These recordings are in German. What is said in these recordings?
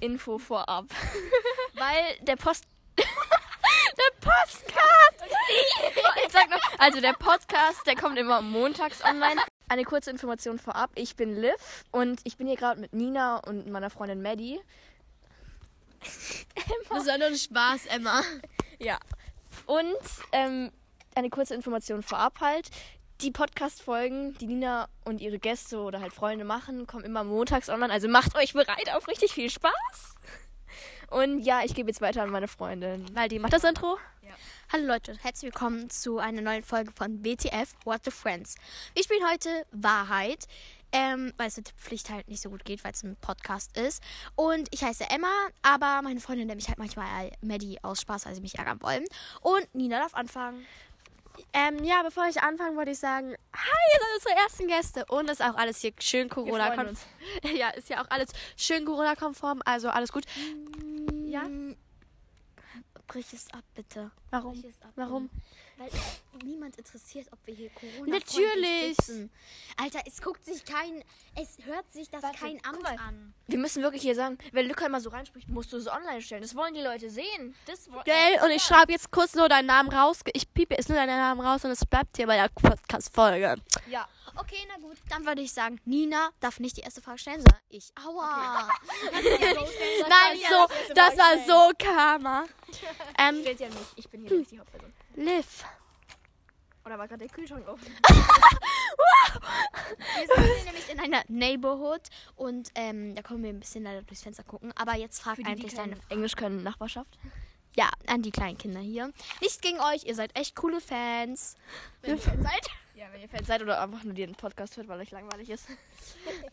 Info vorab. Weil der Post. der Postcard! Ich sag noch, also der Podcast, der kommt immer montags online. Eine kurze Information vorab. Ich bin Liv und ich bin hier gerade mit Nina und meiner Freundin Maddie. Das war nur ein Spaß, Emma. Ja. Und ähm, eine kurze Information vorab halt. Die Podcast-Folgen, die Nina und ihre Gäste oder halt Freunde machen, kommen immer montags online. Also macht euch bereit auf richtig viel Spaß. Und ja, ich gebe jetzt weiter an meine Freundin. Weil die macht das Intro. Hallo Leute, herzlich willkommen zu einer neuen Folge von BTF What the Friends. Wir spielen heute Wahrheit, ähm, weil es mit Pflicht halt nicht so gut geht, weil es ein Podcast ist. Und ich heiße Emma, aber meine Freundin nennt mich halt manchmal Maddie aus Spaß, weil sie mich ärgern wollen. Und Nina darf anfangen. Ähm, ja, bevor ich anfange, wollte ich sagen, hi, unsere ersten Gäste. Und ist auch alles hier schön corona freuen konform. Ja, ist ja auch alles schön Corona-konform, also alles gut. Ja? Brich es ab, bitte. Warum? Brich es ab, Warum? Weil es niemand interessiert, ob wir hier Corona Natürlich. sitzen. Alter, es guckt sich kein, es hört sich das Warte, kein Amt mal. an. Wir müssen wirklich hier sagen, wenn Lücke mal so reinspricht, musst du es online stellen. Das wollen die Leute sehen. Das Gell? Und ich schreibe jetzt kurz nur deinen Namen raus. Ich piepe jetzt nur deinen Namen raus und es bleibt hier bei der Podcast-Folge. Ja. Okay, na gut, dann würde ich sagen, Nina darf nicht die erste Frage stellen, sondern ich. Aua. Nein, so, das war so Karma. Ähm, Stellt ja nicht. Ich bin hier nicht die Hauptperson. Liv. Oder war gerade der Kühlschrank offen? Wir sind nämlich in einer Neighborhood und ähm, da können wir ein bisschen leider durchs Fenster gucken. Aber jetzt frag Für die, die eigentlich deine Englisch können, Nachbarschaft. Ja, an die kleinen Kinder hier. Nicht gegen euch, ihr seid echt coole Fans. Wenn ihr seid. Ja, wenn ihr Fan seid oder einfach nur den Podcast hört, weil euch langweilig ist.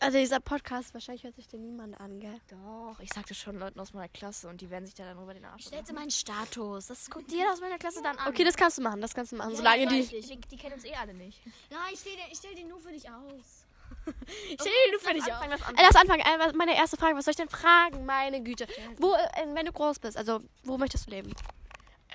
Also dieser Podcast, wahrscheinlich hört sich den niemand an, gell? Doch, ich sagte schon Leuten aus meiner Klasse und die werden sich da dann über den Arsch Stellte meinen Status. Das guckt jeder aus meiner Klasse dann an. Okay, das kannst du machen, das kannst du machen. Solange die... die, die, die kennen uns eh alle nicht. Nein, ich stell, dir- ich stell den nur für dich aus. Stell dir nur für dich auf. Anfang, was Lass anfangen. Äh, was- meine erste Frage, was soll ich denn fragen? Meine Güte. Wo, äh, wenn du groß bist, also wo möchtest du leben?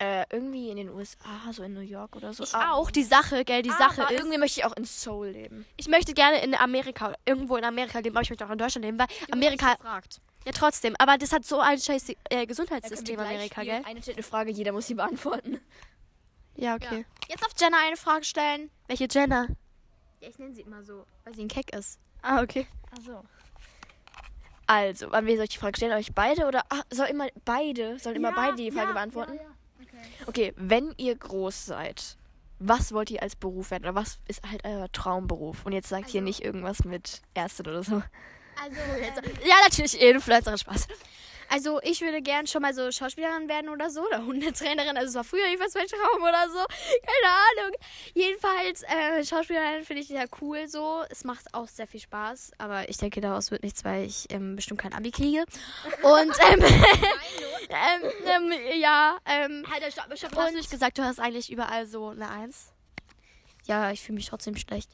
Äh, irgendwie in den USA, so in New York oder so. Ich auch, die Sache, gell, die Sache Aber ist... irgendwie möchte ich auch in Seoul leben. Ich möchte gerne in Amerika, irgendwo in Amerika leben, aber ich möchte auch in Deutschland leben, weil Amerika, gefragt. ja trotzdem, aber das hat so ein scheiß äh, Gesundheitssystem wir Amerika, gell? Eine stellt eine Frage, jeder muss sie beantworten. Ja, okay. Jetzt auf Jenna eine Frage stellen. Welche Jenna? Ja, ich nenne sie immer so, weil sie ein Keck ist. Ah, okay. Achso. Also, wann wir soll ich die Frage stellen? Euch beide oder ah, soll immer beide, sollen immer beide die Frage beantworten? Okay, wenn ihr groß seid, was wollt ihr als Beruf werden? Oder was ist halt euer Traumberuf? Und jetzt sagt hier nicht irgendwas mit Ärztin oder so. Also, Ja, natürlich, Influencer, Spaß. Also ich würde gern schon mal so Schauspielerin werden oder so. Oder Hundetrainerin. Also es war früher jedenfalls mein Traum oder so. Keine Ahnung. Jedenfalls, äh, Schauspielerin finde ich sehr cool so. Es macht auch sehr viel Spaß. Aber ich denke, daraus wird nichts, weil ich ähm, bestimmt kein Abi kriege. Und, ähm, ähm, ähm, ja, ähm, Halt, stopp, stopp, hast du nicht gesagt, du hast eigentlich überall so eine Eins? ja, ich fühle mich trotzdem schlecht.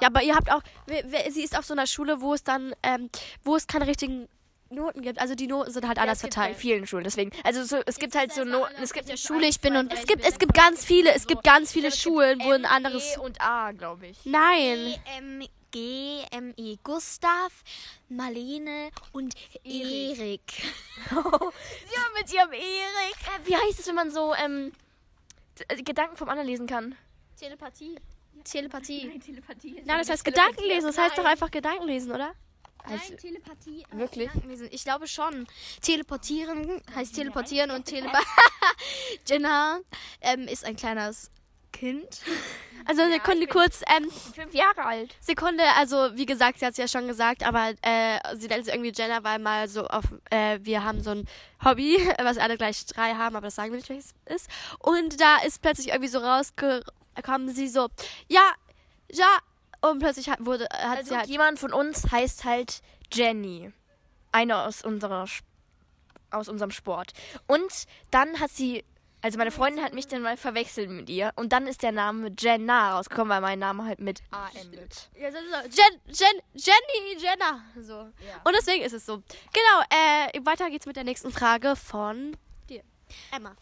Ja, aber ihr habt auch, sie ist auf so einer Schule, wo es dann, ähm, wo es keine richtigen Noten gibt. Also die Noten sind halt anders es gibt verteilt. bei vielen Schulen, deswegen. Also so, es gibt halt so Noten. Es gibt der Schule ich bin und Es gibt, es gibt ganz viele, es gibt ganz viele Schulen, wo ein anderes. E und A, glaube ich. Nein. M, G, M, E, Gustav, Marlene und Erik. Ja, mit ihrem Erik. Äh, wie heißt es, wenn man so ähm, d- Gedanken vom anderen lesen kann? Telepathie. Telepathie. Telepathie. Nein, das heißt Gedankenlesen. Das heißt doch einfach Gedankenlesen, oder? Nein, Telepathie. äh, Wirklich? Ich glaube schon. Teleportieren heißt teleportieren und Telepa Jenna ähm, ist ein kleines Kind. Also Sekunde kurz, ähm, Fünf Jahre alt. Sekunde, also wie gesagt, sie hat es ja schon gesagt, aber äh, sie nennt sich irgendwie Jenna, weil mal so auf, äh, wir haben so ein Hobby, was alle gleich drei haben, aber das sagen wir nicht, welches es ist. Und da ist plötzlich irgendwie so rausgekommen, sie so, ja, ja, und plötzlich hat, wurde, hat Also sie halt, jemand von uns heißt halt Jenny. Eine aus unserer Sp- aus unserem Sport. Und dann hat sie, also meine Freundin hat mich dann mal verwechselt mit ihr. Und dann ist der Name Jenna rausgekommen, weil mein Name halt mit A endet. ja, so, so, Jen, Jen, Jenny, Jenna, so. Und deswegen ist es so. Genau, äh, weiter geht's mit der nächsten Frage von dir. Emma.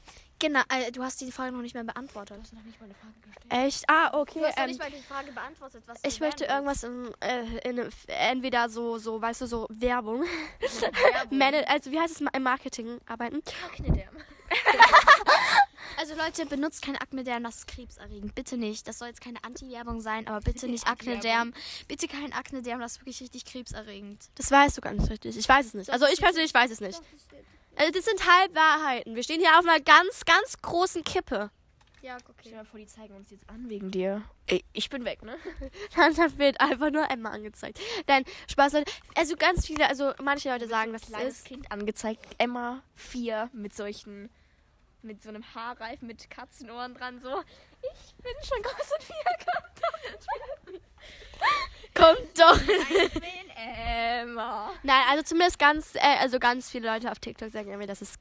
Genau. Äh, du hast die Frage noch nicht mehr beantwortet. hast noch nicht mal eine Frage gestellt. Echt? Ah, okay. Du hast ähm, nicht mal die Frage beantwortet, was du ich möchte irgendwas im, äh, in, entweder so, so, weißt du, so Werbung. Werbung. Also wie heißt es im Marketing arbeiten? Aknederm. Also Leute, benutzt kein Aknederm, das ist krebserregend. Bitte nicht. Das soll jetzt keine Anti-Werbung sein, aber bitte nicht Aknederm. Bitte kein Aknederm, das ist wirklich richtig krebserregend. Das weißt du ganz richtig. Ich weiß es nicht. Also ich persönlich weiß es nicht. Also das sind Halbwahrheiten. Wir stehen hier auf einer ganz, ganz großen Kippe. Ja, Stell okay. dir mal vor, die zeigen uns jetzt an wegen dir. Ey, ich bin weg, ne? Dann dann wird einfach nur Emma angezeigt. Nein, Spaß, Leute. Also ganz viele, also manche Leute sagen, dass Kleines ist. Kind angezeigt. Emma 4 mit solchen. Mit so einem Haarreif mit Katzenohren dran. So. Ich bin schon groß und vier. Kommt doch. Ich bin Emma. Nein, also zumindest ganz, äh, also ganz viele Leute auf TikTok sagen irgendwie, dass es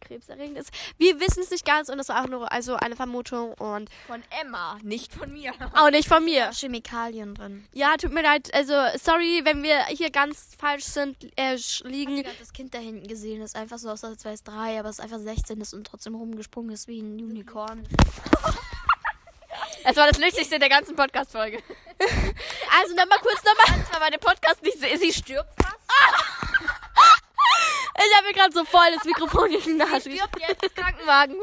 krebserregend ist. Wir wissen es nicht ganz und das war auch nur also eine Vermutung und Von Emma, nicht von mir. auch nicht von mir. Chemikalien drin. Ja, tut mir leid. Also sorry, wenn wir hier ganz falsch sind, äh, liegen. Ich habe das Kind da hinten gesehen, das einfach so aus, als wäre es drei, aber es einfach 16 ist und trotzdem rumgesprungen ist wie ein Unicorn. Es war das Lustigste der ganzen Podcast-Folge. Also nochmal kurz nochmal. Das war meine Podcast nicht. Sie sie stirbt fast. Ich habe mir gerade so voll das Mikrofon in die Nase. Stirbt jetzt. Krankenwagen.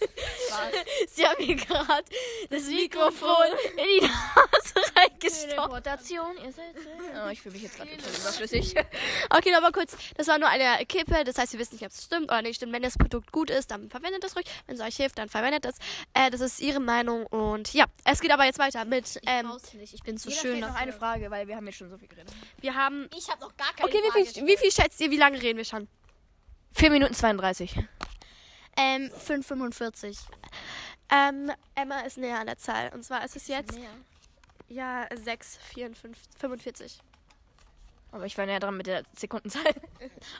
Sie haben mir gerade das Mikrofon in die Nase. Teleportation. Ihr seid Oh, ich fühle mich jetzt gerade überflüssig. Okay, nochmal kurz. Das war nur eine Kippe. Das heißt, wir wissen nicht, ob es stimmt oder nicht stimmt. Wenn das Produkt gut ist, dann verwendet es ruhig. Wenn es euch hilft, dann verwendet es. Äh, das ist ihre Meinung. Und ja, es geht aber jetzt weiter mit. Ähm, Brauch's nicht, ich bin zu Jeder schön. noch eine Frage, weil wir haben jetzt schon so viel geredet. wir haben. Ich habe noch gar keine Okay, wie viel, wie viel schätzt ihr, wie lange reden wir schon? 4 Minuten 32. Ähm, 5,45. Ähm, Emma ist näher an der Zahl. Und zwar ist es jetzt. Ja, 6, 54, 45. Aber ich war näher dran mit der Sekundenzahl.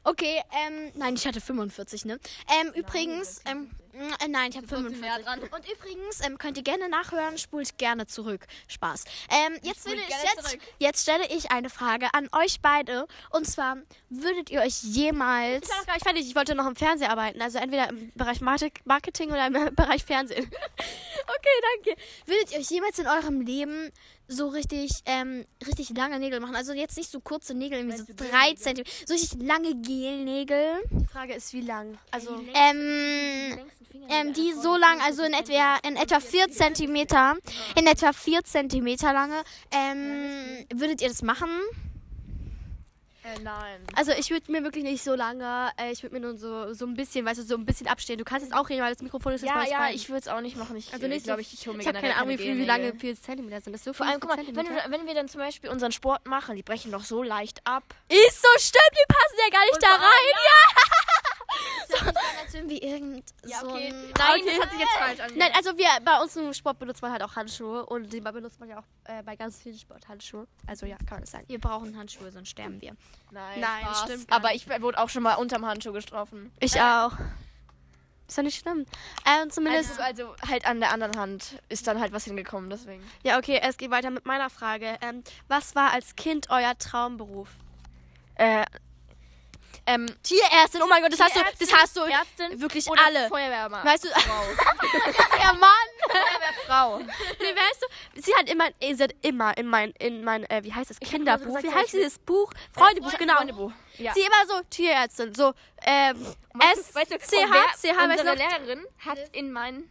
Okay, ähm, nein, ich hatte 45, ne? Ähm, übrigens, ähm, äh, nein, ich habe 45. näher dran. Und übrigens, ähm, könnt ihr gerne nachhören, spult gerne zurück. Spaß. Ähm, jetzt, würde ich, jetzt, jetzt stelle ich eine Frage an euch beide. Und zwar, würdet ihr euch jemals... Ich war noch gar nicht fertig. Ich wollte noch im Fernsehen arbeiten. Also entweder im Bereich Marketing oder im Bereich Fernsehen. Okay, danke. Würdet ihr euch jemals in eurem Leben so richtig, ähm, richtig lange Nägel machen? Also jetzt nicht so kurze Nägel, irgendwie so drei Zentimeter, so richtig lange Gelnägel. Die Frage ist, wie lang? Also, Ähm, ähm, die so lang, also in etwa, in etwa 4 Zentimeter, in etwa 4 Zentimeter lange. Ähm, würdet ihr das machen? Äh, nein. also ich würde mir wirklich nicht so lange, äh, ich würde mir nur so, so ein bisschen, weißt du, so ein bisschen abstehen. Du kannst jetzt auch reden, weil das Mikrofon ist jetzt Ja, mal ja, rein. ich würde es auch nicht machen. Ich, Also nicht glaube ich, ich hole mir Ich habe keine Ahnung, wie, viel, wie lange 4 Zentimeter sind. Das so Vor allem, guck mal, wenn, wenn wir dann zum Beispiel unseren Sport machen, die brechen doch so leicht ab. Ist so stimmt, die passen ja gar nicht da vor allem- Ja. Als wenn wir irgend so ein... Nein, Okay. das hat sich jetzt falsch angehört. Nein, also wir bei uns im Sport benutzt man halt auch Handschuhe und die benutzt man ja auch äh, bei ganz vielen Sporthandschuhe. Also ja, kann man das sagen. Wir brauchen Handschuhe, sonst sterben wir. Nein, Nein, Spaß. stimmt Aber ich wurde auch schon mal unterm Handschuh getroffen. Ich auch. Ist doch nicht schlimm. Ähm, zumindest. Also, also halt an der anderen Hand ist dann halt was hingekommen, deswegen. Ja, okay, es geht weiter mit meiner Frage. Ähm, was war als Kind euer Traumberuf? Äh, ähm, Tierärztin, oh mein Gott, das hast du, das hast du Ärztin wirklich oder alle. Feuerwehrmann. Weißt du, ja Mann! Frau. Nee, weißt du, sie hat immer, sie hat immer in mein, in mein, äh, wie heißt das, Kinderbuch, wie heißt dieses Buch? Freundebuch, Freunde- genau. Freundebuch. Ja. Sie immer so Tierärztin, so, ähm, S, C, H, C, H, weißt du unsere? Lehrerin hat in mein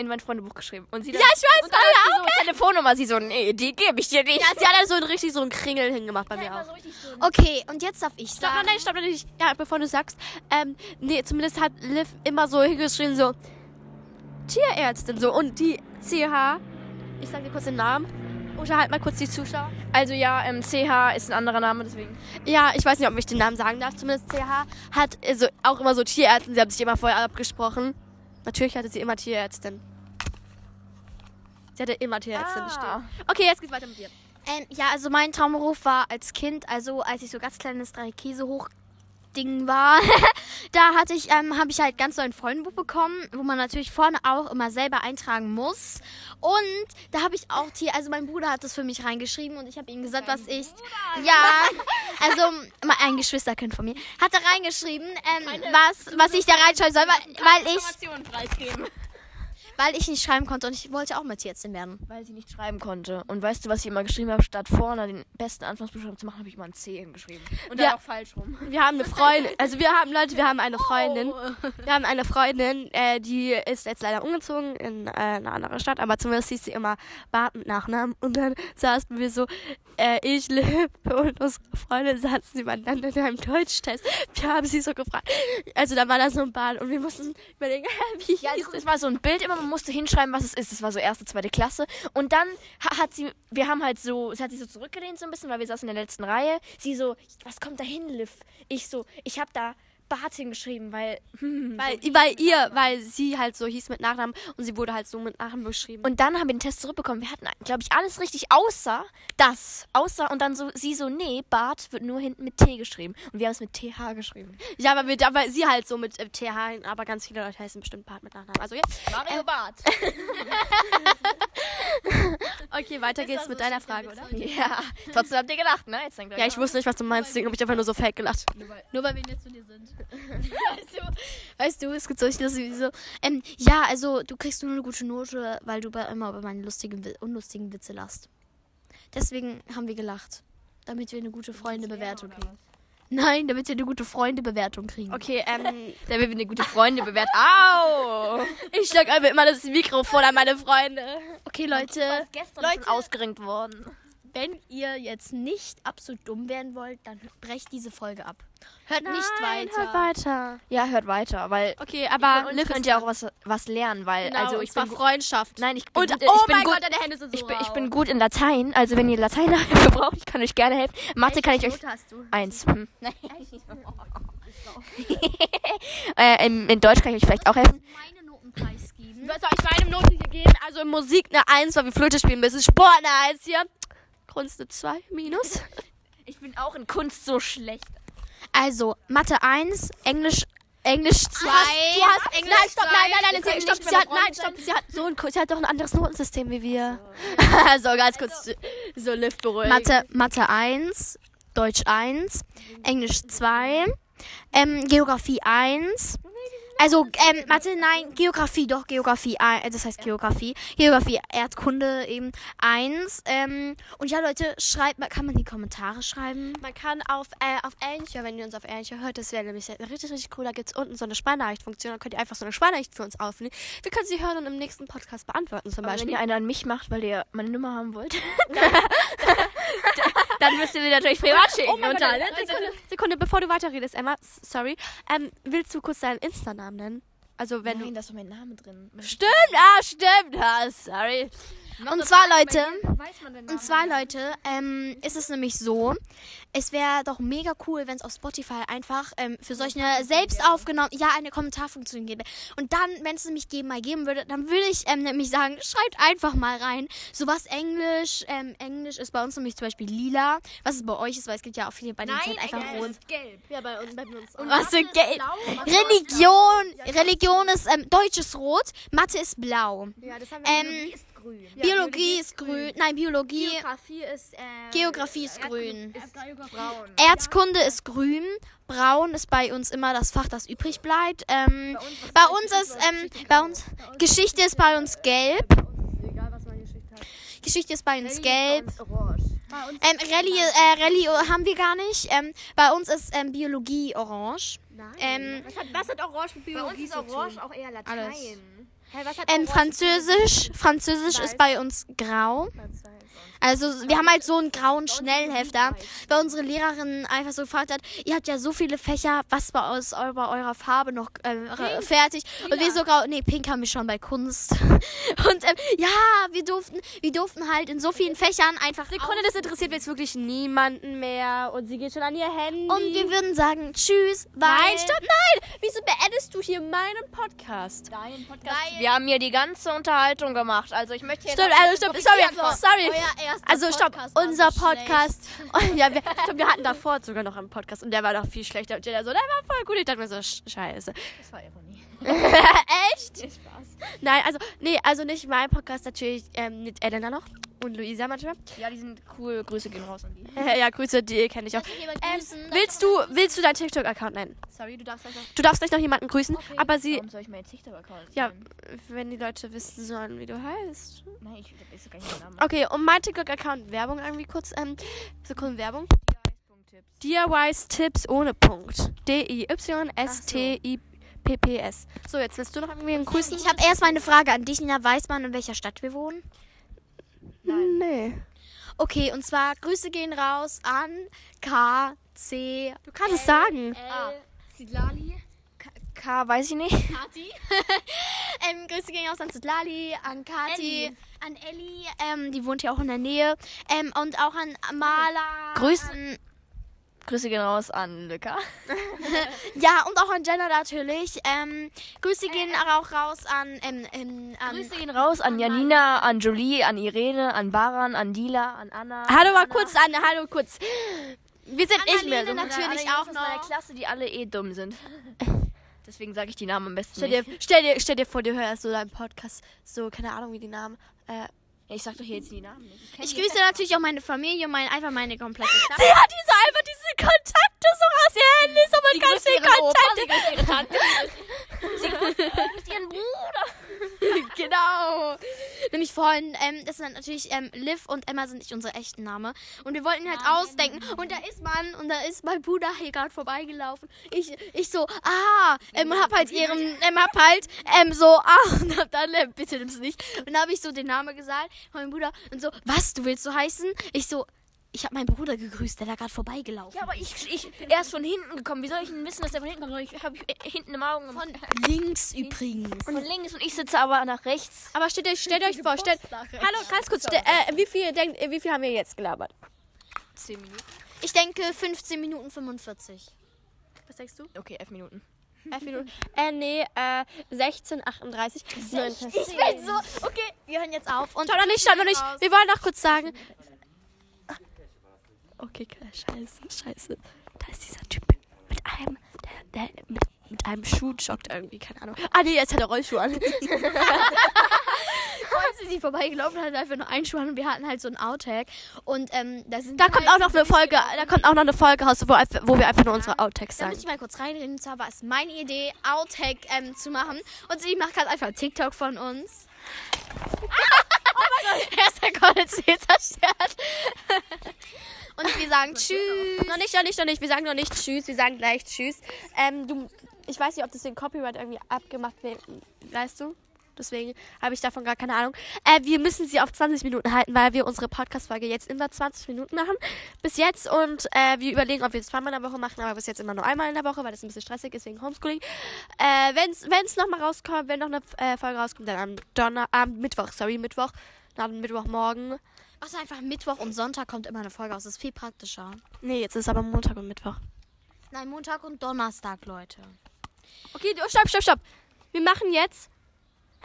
in mein Freundebuch geschrieben und sie Ja, ich weiß, und dann Alter, sie so Telefonnummer, sie so nee, die gebe ich dir nicht. Ja, sie hat dann so ein richtig so einen Kringel hingemacht bei mir auch. Okay, und jetzt darf ich Stopp, nein, sagen... stopp, nein, nicht. Ja, bevor du sagst. Ähm, nee, zumindest hat Liv immer so hingeschrieben, so Tierärztin, so und die CH. Ich sag dir kurz den Namen. Unterhalt mal kurz die Zuschauer. Also ja, ähm, CH ist ein anderer Name, deswegen. Ja, ich weiß nicht, ob ich den Namen sagen darf. Zumindest CH hat also auch immer so Tierärztin. Sie haben sich immer vorher abgesprochen. Natürlich hatte sie immer Tierärztin. Sie hatte immer Tierärztin Ah. stehen. Okay, jetzt geht's weiter mit dir. Ähm, ja, also mein Traumberuf war als Kind, also als ich so ganz kleines drei Käse hoch Ding war, da hatte ich, ähm, habe ich halt ganz neuen Freundebuch bekommen, wo man natürlich vorne auch immer selber eintragen muss. Und da habe ich auch hier, also mein Bruder hat das für mich reingeschrieben und ich habe ihm gesagt, was ich, ja, also ein Geschwisterkind von mir, hat da reingeschrieben, ähm, was, was ich da reinschreiben soll, weil, weil ich weil ich nicht schreiben konnte und ich wollte auch Matthiasin werden. Weil sie nicht schreiben konnte. Und weißt du, was ich immer geschrieben habe? Statt vorne den besten Anfangsbuchstaben zu machen, habe ich mal ein C hingeschrieben. Und dann auch falsch rum. Wir haben eine Freundin, also wir haben, Leute, wir haben eine Freundin. Oh. Wir haben eine Freundin, äh, die ist jetzt leider umgezogen in äh, eine andere Stadt, aber zumindest hieß sie immer Bart mit Nachnamen. Und dann saßen wir so, äh, ich lebe und unsere Freundin saßen nebeneinander in einem Deutschtest. Wir haben sie so gefragt. Also da war da so ein Bad und wir mussten überlegen, wie ja, hieß es. war so ein Bild immer, musste hinschreiben, was es ist. Das war so erste, zweite Klasse. Und dann hat sie, wir haben halt so, sie hat sich so zurückgelehnt so ein bisschen, weil wir saßen in der letzten Reihe. Sie so, was kommt da hin, Liv? Ich so, ich habe da Bart hingeschrieben, weil. weil, weil ihr, weil sie halt so hieß mit Nachnamen und sie wurde halt so mit Nachnamen beschrieben. Und dann haben wir den Test zurückbekommen. Wir hatten, glaube ich, alles richtig, außer das. Außer, und dann so, sie so, nee, Bart wird nur hinten mit T geschrieben. Und wir haben es mit TH geschrieben. Ja, aber, wir, aber sie halt so mit äh, TH, aber ganz viele Leute heißen bestimmt Bart mit Nachnamen. Also jetzt. Mario äh, Bart. okay, weiter geht's mit deiner Frage, oder? Ja. Trotzdem habt ihr gelacht, ne? Jetzt ja, ich wusste nicht, was du meinst, deswegen habe ich einfach nur so fake gelacht. Nur weil, nur weil wir nicht zu dir sind weißt, du, weißt du, es gibt solche lustige so. Ähm, ja, also du kriegst nur eine gute Note, weil du bei, immer über meine lustigen, unlustigen Witze lachst. Deswegen haben wir gelacht. Damit wir eine gute Freundebewertung kriegen. Nein, damit wir eine gute Freundebewertung kriegen. Okay, ähm, damit wir eine gute Freundebewertung. Au! Ich schlag einfach immer das Mikrofon an meine Freunde. Okay, Leute. Leute, ausgeringt worden. Wenn ihr jetzt nicht absolut dumm werden wollt, dann brecht diese Folge ab. Hört Nein, nicht weiter. Hört weiter. Ja, hört weiter, weil Okay, aber ihr könnt ja auch was, was lernen, weil genau, also ich war Freundschaft. Nein, ich bin und gut, oh ich bin mein gut, Gott, deine Hände sind so ich bin, ich bin gut in Latein, also wenn ihr Latein braucht, ich kann euch gerne helfen. Mathe kann ich euch hast du? eins. Hm. Nein. äh, in, in Deutsch kann ich euch vielleicht auch helfen. Meine Noten preisgeben. Was soll ich meine Noten hier geben? Also in Musik eine 1, weil wir Flöte spielen müssen. Sport eine 1 hier. Kunst eine 2 minus. Ich bin auch in Kunst so schlecht. Also, Mathe 1, Englisch Englisch 2. Du hast Englisch nein, stopp, nein, nein, nein, nein, stopp, sie hat, nein, stopp, sie hat so ein, sie hat doch ein anderes Notensystem wie wir. So, so ganz kurz, so, so Lift beruhigen. Mathe, Mathe 1, Deutsch 1, Englisch 2, ähm, Geografie 1, also, ähm, warte, nein, Geografie, doch, Geografie, äh, das heißt Geografie. Geografie, Erdkunde eben eins. Ähm, und ja, Leute, schreibt, kann man die Kommentare schreiben? Man kann auf, äh, auf Anchor, wenn ihr uns auf Anchor hört, das wäre nämlich richtig, richtig cool. Da gibt es unten so eine Sprachnachricht-Funktion, da könnt ihr einfach so eine Sprachnachricht für uns aufnehmen. Wir können sie hören und im nächsten Podcast beantworten zum Aber Beispiel. wenn ihr eine an mich macht, weil ihr meine Nummer haben wollt, dann müsst ihr sie natürlich privat schicken. Oh mein Gott, Sekunde, Sekunde, bevor du weiterredest, Emma, sorry. Ähm, willst du kurz deinen Insta-Namen Namen nennen? Also wenn Nein, du. da ist doch mein Name drin. Stimmt, ah, stimmt. Ah, sorry. Und zwar, Leute, und zwar, Leute, ähm, ist es nämlich so, es wäre doch mega cool, wenn es auf Spotify einfach ähm, für solche selbst aufgenommen, ja, eine Kommentarfunktion gäbe. Und dann, wenn es nämlich geben, mal geben würde, dann würde ich ähm, nämlich sagen, schreibt einfach mal rein, so was Englisch, ähm, Englisch ist bei uns nämlich zum Beispiel lila, was es bei euch ist, weil es gibt ja auch viele, bei denen sind einfach rot. gelb. Ja, bei uns, bei uns Und was für gelb? Religion, Religion ist, ähm, Deutsch ist rot, Mathe ist blau. Ja, das haben wir ähm, grün. Ja, Biologie, ist grün. grün. Nein, Biologie. Geografie ist, äh, Geografie ist grün. Ist braun. Erzkunde ist grün. Braun ist bei uns immer das Fach, das übrig bleibt. Ähm, bei uns, bei uns ist, ähm, bei uns, Geschichte ist bei uns gelb. Geschichte ist bei uns gelb. Ähm, Rallye, äh, Rallye haben wir gar nicht. Ähm, bei uns ist ähm, Biologie orange. Nein. Ähm, was, hat, was hat orange mit Biologie Bei uns ist orange auch eher Latein. Alles. Hey, ähm, Französisch. Französisch ist bei uns grau. Also wir haben halt so einen grauen Schnellhefter, weil unsere Lehrerin einfach so gefragt hat, ihr habt ja so viele Fächer, was bei aus eurer, eurer Farbe noch äh, fertig? Und wir so grau, nee, pink haben wir schon bei Kunst. Und ähm, ja, wir durften, wir durften halt in so vielen Fächern einfach. Sekunde, das interessiert jetzt wirklich niemanden mehr und sie geht schon an ihr Handy. Und wir würden sagen, tschüss, weil... Nein, stopp, nein! Wieso beendest du hier meinen Podcast? Deinen Podcast? Weil wir haben hier die ganze Unterhaltung gemacht, also ich möchte hier... Stopp, also stopp, sorry, sorry. Euer erst Also stopp, unser so Podcast. ja, wir, stopp, wir hatten davor sogar noch einen Podcast und der war doch viel schlechter. Und Jeder so, der war voll gut. Ich dachte mir so, sch- scheiße. Das war Ironie. Echt? Spaß. Nein, also, nee, also nicht mein Podcast natürlich ähm, mit Elena noch und Luisa manchmal. Ja, die sind cool. Grüße gehen raus an die. Ja, Grüße, die kenne ich auch. Ähm, grüßen? willst du, willst du deinen TikTok-Account nennen? Sorry, du darfst einfach. Du darfst gleich noch jemanden grüßen, aber sie, Warum soll ich meinen TikTok-Account ja, wenn die Leute wissen sollen, wie du heißt. Nein, ich ist gar nicht mein Name. Okay, und mein TikTok-Account Werbung irgendwie kurz, ähm, Sekunde Werbung. DIYs Tipps ohne Punkt. D-I-Y-S-T-I-P-P-S. So, jetzt willst du noch irgendwie einen grüßen? Ich habe erstmal eine Frage an dich, Nina. Weiß man, in welcher Stadt wir wohnen? Nein. Nee. Okay, und zwar Grüße gehen raus an K, C, Du kannst es sagen. Ah. Sidlali. K, weiß ich nicht. Kati. ähm, Grüße gehen raus an Sidlali, an Kati, Elli. an Elli, ähm, die wohnt hier auch in der Nähe. Ähm, und auch an Mala. Grüß- An, Grüße gehen raus an Lücker. ja, und auch an Jenna natürlich. Ähm, Grüße gehen auch raus an, ähm, ähm, an Grüße gehen raus an Janina, an Jolie, an Irene, an Baran, an Dila, an Anna. Hallo mal kurz, Anne, hallo kurz. Wir sind nicht mehr so. Natürlich auch Jungs aus meiner noch. Klasse, die alle eh dumm sind. Deswegen sage ich die Namen am besten Stell nicht. dir, stell, dir, stell dir vor, du hörst so deinen Podcast, so, keine Ahnung, wie die Namen. Äh, ich sag doch hier jetzt die Namen Ich die grüße natürlich auch meine Familie und mein, einfach meine komplette Klasse. sie hat diese einfach Kontakte so raus ihr Handy, so mit ganz vielen ihren Opa, sie ihre Tante. sie grüßt ihren Bruder. genau. Nämlich vorhin, ähm, das sind natürlich, ähm, Liv und Emma sind nicht unsere echten Namen. Und wir wollten halt ausdenken. Und da ist man, und da ist mein Bruder hier gerade vorbeigelaufen. Ich, ich so, ah, ähm, hab halt ihren, ähm, hab halt, ähm, so, ah, und hab dann, ähm, bitte nimm's nicht. Und dann habe ich so den Namen gesagt von meinem Bruder und so, was, du willst so heißen? Ich so, ich habe meinen Bruder gegrüßt, der da gerade vorbeigelaufen. Ja, aber ich, ich, er ist von hinten gekommen. Wie soll ich denn wissen, dass er von hinten kommt? Ich habe hinten im Augen. Von, links übrigens. von links und ich sitze aber nach rechts. Aber stellt euch, stellt euch vor, stellt, hallo, ganz kurz, ste- äh, wie viel, denkt, ihr, wie viel haben wir jetzt gelabert? 10 Minuten. Ich denke 15 Minuten 45. Was denkst du? Okay, 11 Minuten. Elf Minuten. Äh, nee, äh, 16, 38. Ich bin so, okay, wir hören jetzt auf. Und Schau noch nicht, schau noch nicht. Wir wollen noch kurz sagen. Okay, scheiße, scheiße. Da ist dieser Typ mit einem, der, der mit, mit einem Schuh joggt irgendwie, keine Ahnung. Ah, nee, jetzt hat er Rollschuhe an. Sind sie vorbeigelaufen, hat einfach nur einen Schuh an und wir hatten halt so ein Outtag. Und ähm, da sind Da kommt halt auch noch eine Folge, da kommt auch noch eine Folge raus, wo, wo wir einfach nur unsere Outtakes Da sagen. müsste ich mal kurz reinreden. Und zwar war es meine Idee, Outtag ähm, zu machen. Und sie macht gerade einfach ein TikTok von uns. oh mein Gott, erster Goldensee zerstört. Und wir sagen Tschüss. Noch nicht, noch nicht, noch nicht. Wir sagen noch nicht Tschüss, wir sagen gleich Tschüss. Ähm, du, ich weiß nicht, ob das den Copyright irgendwie abgemacht wird, weißt du? Deswegen habe ich davon gar keine Ahnung. Äh, wir müssen sie auf 20 Minuten halten, weil wir unsere Podcast-Folge jetzt immer 20 Minuten machen. Bis jetzt. Und äh, wir überlegen, ob wir es zweimal in der Woche machen, aber bis jetzt immer nur einmal in der Woche, weil das ein bisschen stressig ist wegen Homeschooling. Äh, wenn es nochmal rauskommt, wenn noch eine äh, Folge rauskommt, dann am Donner, am Mittwoch, sorry, Mittwoch. Dann Mittwochmorgen. Also einfach Mittwoch und Sonntag kommt immer eine Folge aus. Das ist viel praktischer. Nee, jetzt ist aber Montag und Mittwoch. Nein, Montag und Donnerstag, Leute. Okay, du, stopp, stopp, stopp. Wir machen jetzt.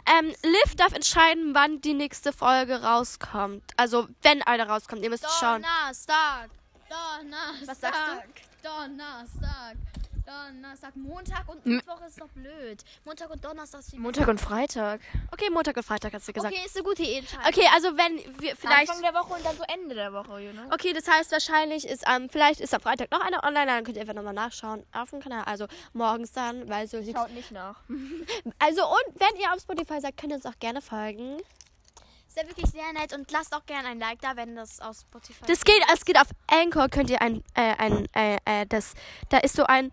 Ähm, Liv darf entscheiden, wann die nächste Folge rauskommt. Also, wenn eine rauskommt. Ihr müsst schauen. Donnerstag. Donnerstag. Was sagst Donnerstag. Donnerstag. Montag und Mittwoch ist doch blöd. Montag und Donnerstag ist Montag und Freitag. Okay, Montag und Freitag hast du gesagt. Okay, ist eine gute Entscheidung. Okay, also wenn wir vielleicht. Anfang der Woche und dann so Ende der Woche, you know? Okay, das heißt wahrscheinlich ist am, vielleicht ist am Freitag noch eine online, dann könnt ihr einfach nochmal nachschauen auf dem Kanal. Also morgens dann, weil so Schaut nicht nach. Also und wenn ihr auf Spotify seid, könnt ihr uns auch gerne folgen. Ist ja wirklich sehr nett und lasst auch gerne ein Like da, wenn das aus Spotify Das geht, es geht auf Anchor, könnt ihr ein, äh, ein, äh, äh, das, da ist so ein,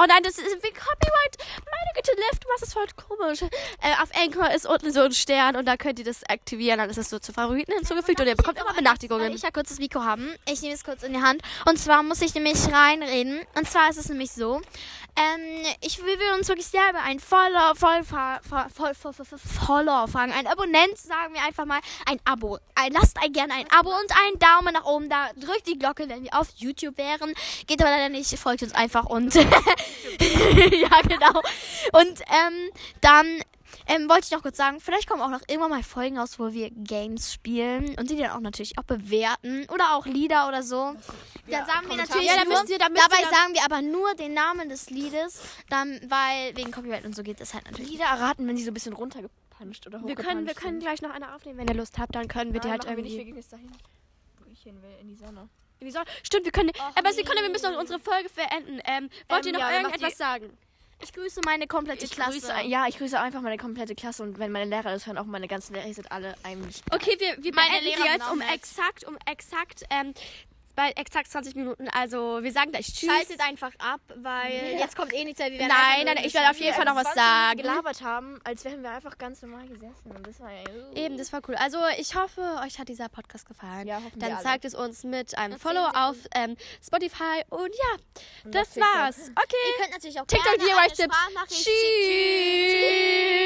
oh nein, das ist wie Copyright. Meine Güte, du machst das voll komisch. Äh, auf Anchor ist unten so ein Stern und da könnt ihr das aktivieren, dann ist es so zu Favoriten hinzugefügt und ihr bekommt immer Benachrichtigungen. ich ja kurz das Mikro haben. Ich nehme es kurz in die Hand. Und zwar muss ich nämlich reinreden. Und zwar ist es nämlich so. Ähm, ich will, will uns wirklich sehr über einen Follower, voll, voll, voll, voll, Follower fragen. Ein Abonnent, sagen wir einfach mal. Ein Abo. Lasst ein, gerne ein Abo und einen Daumen nach oben da. Drückt die Glocke, wenn wir auf YouTube wären. Geht aber leider nicht. Folgt uns einfach und. ja, genau. Und ähm, dann Ähm, wollte ich noch kurz sagen, vielleicht kommen auch noch irgendwann mal Folgen aus, wo wir Games spielen und die dann auch natürlich auch bewerten oder auch Lieder oder so. dann sagen wir natürlich Ja, da nur, ihr- dabei ihr dann- sagen wir aber nur den Namen des Liedes, dann, weil wegen Copyright und so geht das halt natürlich. Lieder erraten, wenn sie so ein bisschen runtergepuncht oder Wir können, wir können sind. gleich noch eine aufnehmen, wenn ihr Lust habt. Dann können wir die Nein, halt machen wir nicht, wir irgendwie. gehen jetzt dahin, wo ich hin will, in die Sonne. in die Sonne- Stimmt, wir können. aber Sekunde, wir müssen noch unsere Folge beenden. Ähm, wollt ihr Ähm, noch ja, irgendetwas die- sagen? Ich grüße meine komplette Ich Klasse. grüße, ja, ich grüße einfach meine komplette Klasse und wenn meine Lehrer das hören, auch meine ganzen Lehrer, ihr seid alle eigentlich. Okay, wir, wir Meine beenden Lehrer sind jetzt um exakt, um exakt, ähm, bei exakt 20 Minuten. Also, wir sagen gleich Tschüss. Schaltet einfach ab, weil jetzt kommt eh nichts mehr. Wir Nein, nein, ich werde auf jeden Fall noch was sagen. gelabert haben, als wären wir einfach ganz normal gesessen. Und das war ja, Eben, das war cool. Also, ich hoffe, euch hat dieser Podcast gefallen. Ja, hoffen wir Dann zeigt es uns mit einem Erzählen Follow auf ähm, Spotify. Und ja, Und das war's. Okay. Ihr könnt natürlich auch TikTok gerne eine. Sprachnachricht Tschüss. Tschüss.